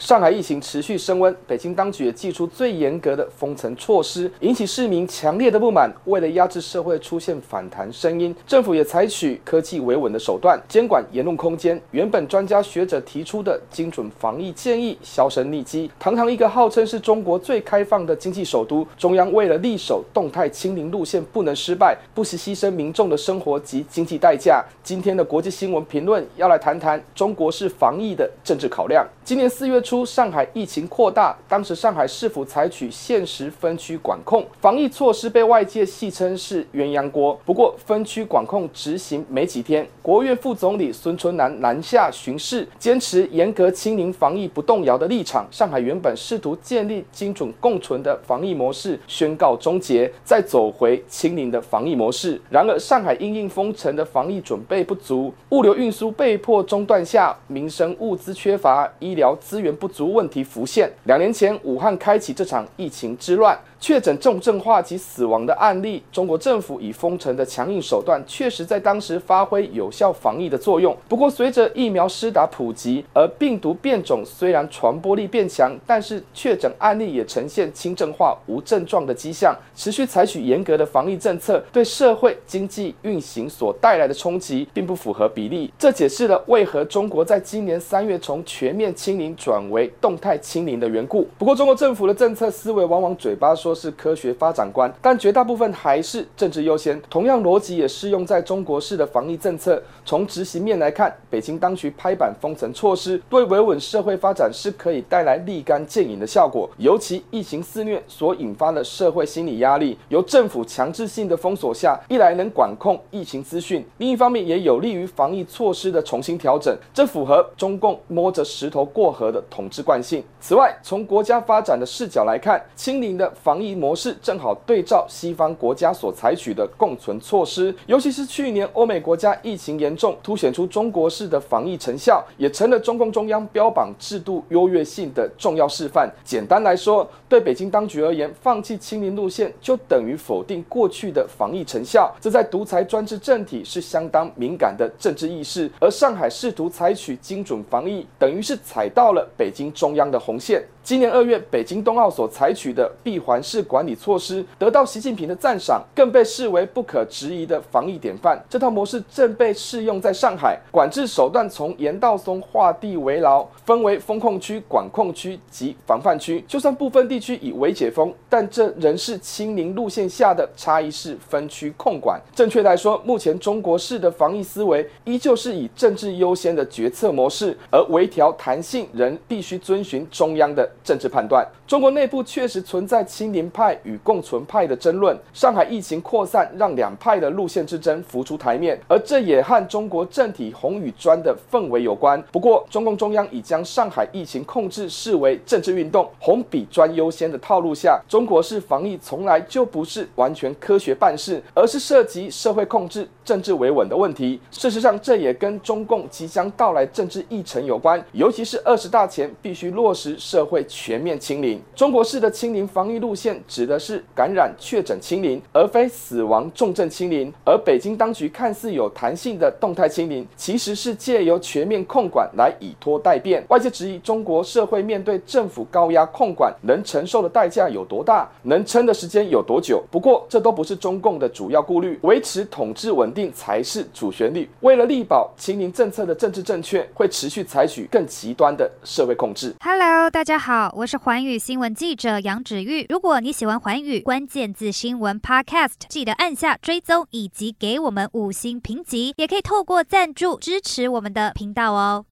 上海疫情持续升温，北京当局也祭出最严格的封城措施，引起市民强烈的不满。为了压制社会出现反弹声音，政府也采取科技维稳的手段监管言论空间。原本专家学者提出的精准防疫建议销声匿迹。堂堂一个号称是中国最开放的经济首都，中央为了力守动态清零路线不能失败，不惜牺牲民众的生活及经济代价。今天的国际新闻评论要来谈谈中国式防疫的政治考量。今年四月初。初上海疫情扩大，当时上海市府采取限时分区管控，防疫措施被外界戏称是鸳鸯锅。不过分区管控执行没几天，国务院副总理孙春兰南下巡视，坚持严格清零防疫不动摇的立场。上海原本试图建立精准共存的防疫模式宣告终结，再走回清零的防疫模式。然而上海因应封城的防疫准备不足，物流运输被迫中断下，民生物资缺乏，医疗资源。不足问题浮现。两年前，武汉开启这场疫情之乱。确诊重症化及死亡的案例，中国政府以封城的强硬手段，确实在当时发挥有效防疫的作用。不过，随着疫苗施打普及，而病毒变种虽然传播力变强，但是确诊案例也呈现轻症化、无症状的迹象。持续采取严格的防疫政策，对社会经济运行所带来的冲击，并不符合比例。这解释了为何中国在今年三月从全面清零转为动态清零的缘故。不过，中国政府的政策思维往往嘴巴说。都是科学发展观，但绝大部分还是政治优先。同样逻辑也适用在中国式的防疫政策。从执行面来看，北京当局拍板封城措施，对维稳社会发展是可以带来立竿见影的效果。尤其疫情肆虐所引发的社会心理压力，由政府强制性的封锁下，一来能管控疫情资讯，另一方面也有利于防疫措施的重新调整。这符合中共摸着石头过河的统治惯性。此外，从国家发展的视角来看，清零的防防疫模式正好对照西方国家所采取的共存措施，尤其是去年欧美国家疫情严重，凸显出中国式的防疫成效，也成了中共中央标榜制度优越性的重要示范。简单来说，对北京当局而言，放弃清零路线就等于否定过去的防疫成效，这在独裁专制政体是相当敏感的政治意识。而上海试图采取精准防疫，等于是踩到了北京中央的红线。今年二月，北京冬奥所采取的闭环是管理措施得到习近平的赞赏，更被视为不可质疑的防疫典范。这套模式正被适用在上海，管制手段从严到松，画地为牢，分为封控区、管控区及防范区。就算部分地区已微解封，但这仍是清零路线下的差异式分区控管。正确来说，目前中国式的防疫思维依旧是以政治优先的决策模式，而微调弹性仍必须遵循中央的。政治判断，中国内部确实存在清零派与共存派的争论。上海疫情扩散让两派的路线之争浮出台面，而这也和中国政体红与专的氛围有关。不过，中共中央已将上海疫情控制视为政治运动，红比专优先的套路下，中国式防疫从来就不是完全科学办事，而是涉及社会控制、政治维稳的问题。事实上，这也跟中共即将到来政治议程有关，尤其是二十大前必须落实社会。全面清零，中国式的清零防疫路现指的是感染确诊清零，而非死亡重症清零。而北京当局看似有弹性的动态清零，其实是借由全面控管来以拖待变。外界质疑中国社会面对政府高压控管，能承受的代价有多大，能撑的时间有多久？不过这都不是中共的主要顾虑，维持统治稳定才是主旋律。为了力保清零政策的政治正确，会持续采取更极端的社会控制。Hello，大家好。我是环宇新闻记者杨芷玉。如果如果你喜欢环宇关键字新闻 Podcast，记得按下追踪以及给我们五星评级，也可以透过赞助支持我们的频道哦。